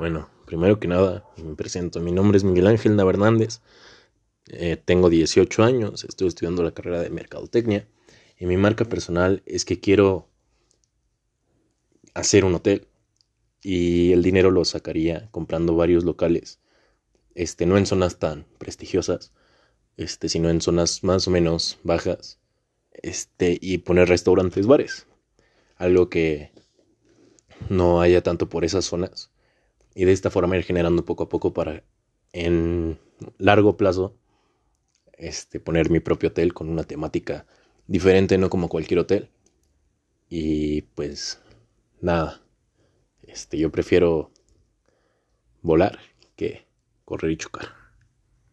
Bueno, primero que nada, me presento. Mi nombre es Miguel Ángel Navernández. Eh, tengo 18 años, estoy estudiando la carrera de Mercadotecnia. Y mi marca personal es que quiero hacer un hotel. Y el dinero lo sacaría comprando varios locales. Este, no en zonas tan prestigiosas, este, sino en zonas más o menos bajas. Este, y poner restaurantes, bares. Algo que no haya tanto por esas zonas y de esta forma ir generando poco a poco para en largo plazo este poner mi propio hotel con una temática diferente no como cualquier hotel. Y pues nada este yo prefiero volar que correr y chocar